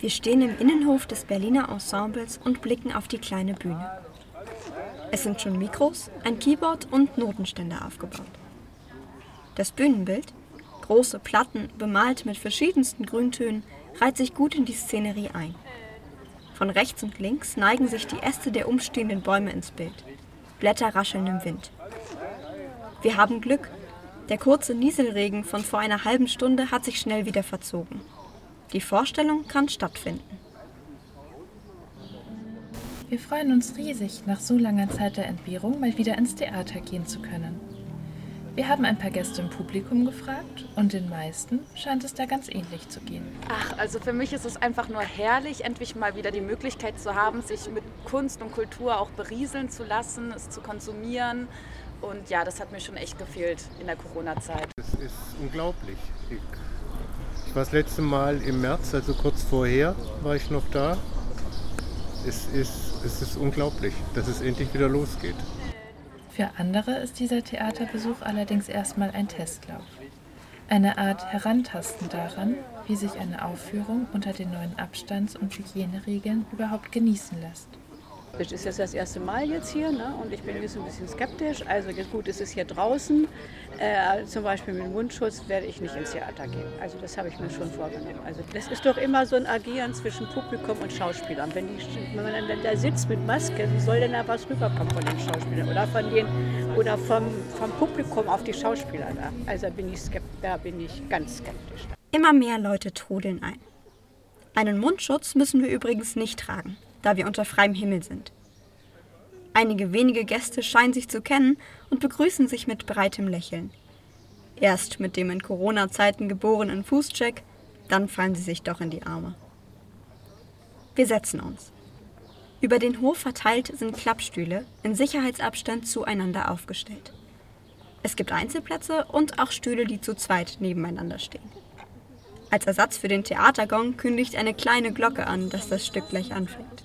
Wir stehen im Innenhof des Berliner Ensembles und blicken auf die kleine Bühne. Es sind schon Mikros, ein Keyboard und Notenständer aufgebaut. Das Bühnenbild, große Platten bemalt mit verschiedensten Grüntönen, reiht sich gut in die Szenerie ein. Von rechts und links neigen sich die Äste der umstehenden Bäume ins Bild. Blätter rascheln im Wind. Wir haben Glück. Der kurze Nieselregen von vor einer halben Stunde hat sich schnell wieder verzogen. Die Vorstellung kann stattfinden. Wir freuen uns riesig, nach so langer Zeit der Entbehrung mal wieder ins Theater gehen zu können. Wir haben ein paar Gäste im Publikum gefragt und den meisten scheint es da ganz ähnlich zu gehen. Ach, also für mich ist es einfach nur herrlich, endlich mal wieder die Möglichkeit zu haben, sich mit Kunst und Kultur auch berieseln zu lassen, es zu konsumieren. Und ja, das hat mir schon echt gefehlt in der Corona-Zeit. Es ist unglaublich. Ich war das letzte Mal im März, also kurz vorher war ich noch da. Es ist, es ist unglaublich, dass es endlich wieder losgeht. Für andere ist dieser Theaterbesuch allerdings erstmal ein Testlauf. Eine Art Herantasten daran, wie sich eine Aufführung unter den neuen Abstands- und Hygieneregeln überhaupt genießen lässt. Das ist jetzt das erste Mal jetzt hier ne? und ich bin jetzt ein bisschen skeptisch. Also gut, es ist hier draußen. Äh, zum Beispiel mit Mundschutz werde ich nicht ins Theater gehen. Also das habe ich mir schon vorgenommen. Also das ist doch immer so ein Agieren zwischen Publikum und Schauspielern. Wenn, die, wenn man dann da sitzt mit Maske, wie soll denn da was rüberkommen von den Schauspielern oder von den oder vom, vom Publikum auf die Schauspieler da? Also bin ich da bin ich ganz skeptisch. Immer mehr Leute trudeln ein. Einen Mundschutz müssen wir übrigens nicht tragen da wir unter freiem Himmel sind. Einige wenige Gäste scheinen sich zu kennen und begrüßen sich mit breitem Lächeln. Erst mit dem in Corona-Zeiten geborenen Fußcheck, dann fallen sie sich doch in die Arme. Wir setzen uns. Über den Hof verteilt sind Klappstühle in Sicherheitsabstand zueinander aufgestellt. Es gibt Einzelplätze und auch Stühle, die zu zweit nebeneinander stehen. Als Ersatz für den Theatergong kündigt eine kleine Glocke an, dass das Stück gleich anfängt.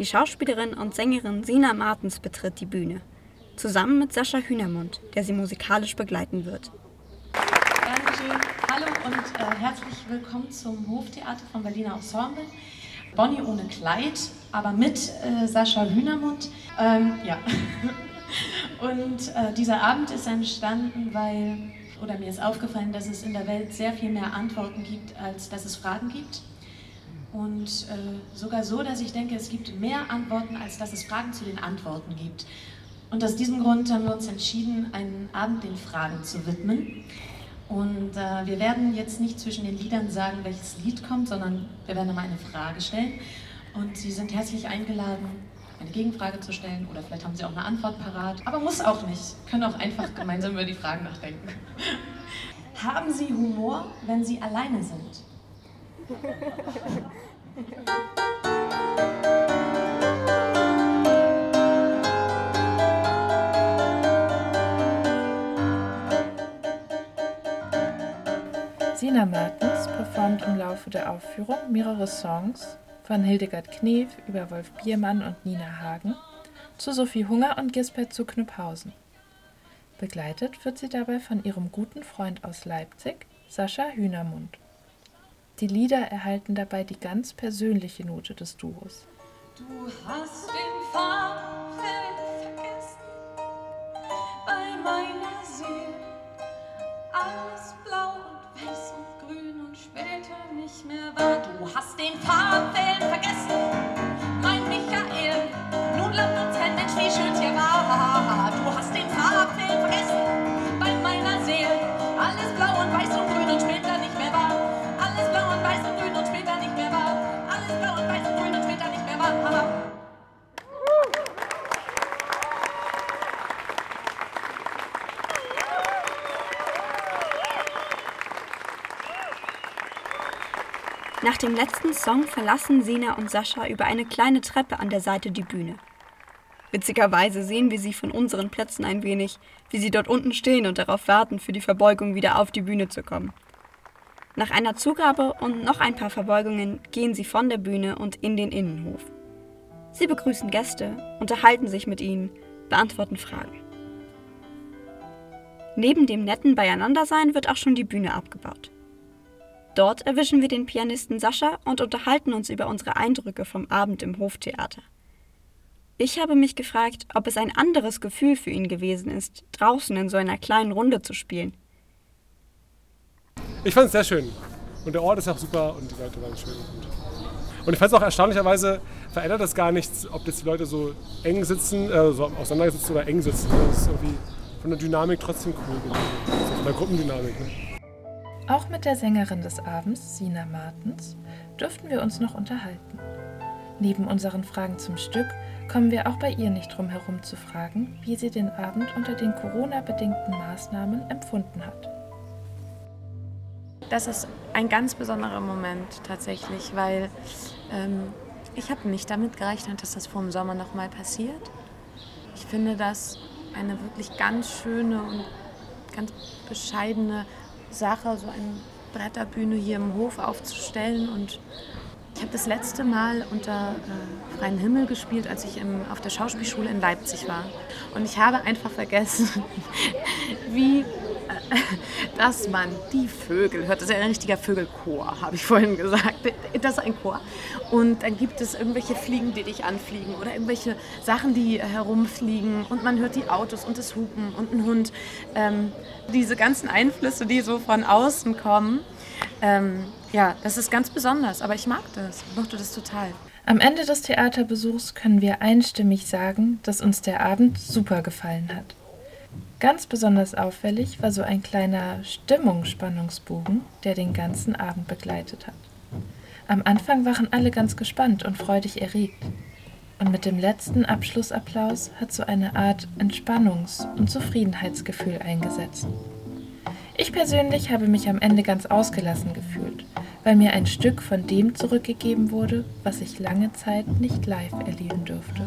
Die Schauspielerin und Sängerin Sina Martens betritt die Bühne, zusammen mit Sascha Hühnermund, der sie musikalisch begleiten wird. Dankeschön. Hallo und äh, herzlich willkommen zum Hoftheater vom Berliner Ensemble. Bonnie ohne Kleid, aber mit äh, Sascha Hühnermund. Ähm, ja. und äh, dieser Abend ist entstanden, weil, oder mir ist aufgefallen, dass es in der Welt sehr viel mehr Antworten gibt, als dass es Fragen gibt. Und äh, sogar so, dass ich denke, es gibt mehr Antworten, als dass es Fragen zu den Antworten gibt. Und aus diesem Grund haben wir uns entschieden, einen Abend den Fragen zu widmen. Und äh, wir werden jetzt nicht zwischen den Liedern sagen, welches Lied kommt, sondern wir werden einmal eine Frage stellen. Und Sie sind herzlich eingeladen, eine Gegenfrage zu stellen oder vielleicht haben Sie auch eine Antwort parat. Aber muss auch nicht. Können auch einfach gemeinsam über die Fragen nachdenken. haben Sie Humor, wenn Sie alleine sind? Sina Martens performt im Laufe der Aufführung mehrere Songs von Hildegard Knef über Wolf Biermann und Nina Hagen zu Sophie Hunger und Gisbert zu Knüpphausen. Begleitet wird sie dabei von ihrem guten Freund aus Leipzig, Sascha Hühnermund. Die Lieder erhalten dabei die ganz persönliche Note des Duos. Du hast den Farbfeld vergessen bei meiner Seele. Alles blau und weiß und grün und später nicht mehr wahr. Du hast den Farbfeld vergessen, Nach dem letzten Song verlassen Sina und Sascha über eine kleine Treppe an der Seite die Bühne. Witzigerweise sehen wir sie von unseren Plätzen ein wenig, wie sie dort unten stehen und darauf warten, für die Verbeugung wieder auf die Bühne zu kommen. Nach einer Zugabe und noch ein paar Verbeugungen gehen sie von der Bühne und in den Innenhof. Sie begrüßen Gäste, unterhalten sich mit ihnen, beantworten Fragen. Neben dem netten Beieinandersein wird auch schon die Bühne abgebaut. Dort erwischen wir den Pianisten Sascha und unterhalten uns über unsere Eindrücke vom Abend im Hoftheater. Ich habe mich gefragt, ob es ein anderes Gefühl für ihn gewesen ist, draußen in so einer kleinen Runde zu spielen. Ich fand es sehr schön. Und der Ort ist auch super und die Leute waren schön. Und, und ich fand es auch erstaunlicherweise, verändert das gar nichts, ob jetzt die Leute so eng sitzen, äh, so auseinandersitzen oder eng sitzen. Das ist irgendwie von der Dynamik trotzdem cool gewesen. Also von der Gruppendynamik. Ne? Auch mit der Sängerin des Abends, Sina Martens, dürften wir uns noch unterhalten. Neben unseren Fragen zum Stück kommen wir auch bei ihr nicht drum herum zu fragen, wie sie den Abend unter den Corona-bedingten Maßnahmen empfunden hat. Das ist ein ganz besonderer Moment tatsächlich, weil ähm, ich habe nicht damit gerechnet, dass das vor dem Sommer nochmal passiert. Ich finde das eine wirklich ganz schöne und ganz bescheidene Sache, so eine Bretterbühne hier im Hof aufzustellen und ich habe das letzte Mal unter äh, freiem Himmel gespielt, als ich im, auf der Schauspielschule in Leipzig war. Und ich habe einfach vergessen, wie dass man die Vögel hört. Das ist ja ein richtiger Vögelchor, habe ich vorhin gesagt. Das ist ein Chor. Und dann gibt es irgendwelche Fliegen, die dich anfliegen oder irgendwelche Sachen, die herumfliegen. Und man hört die Autos und das Hupen und einen Hund. Ähm, diese ganzen Einflüsse, die so von außen kommen. Ähm, ja, das ist ganz besonders, aber ich mag das. Ich mochte das total. Am Ende des Theaterbesuchs können wir einstimmig sagen, dass uns der Abend super gefallen hat. Ganz besonders auffällig war so ein kleiner Stimmungsspannungsbogen, der den ganzen Abend begleitet hat. Am Anfang waren alle ganz gespannt und freudig erregt. Und mit dem letzten Abschlussapplaus hat so eine Art Entspannungs- und Zufriedenheitsgefühl eingesetzt. Ich persönlich habe mich am Ende ganz ausgelassen gefühlt, weil mir ein Stück von dem zurückgegeben wurde, was ich lange Zeit nicht live erleben durfte.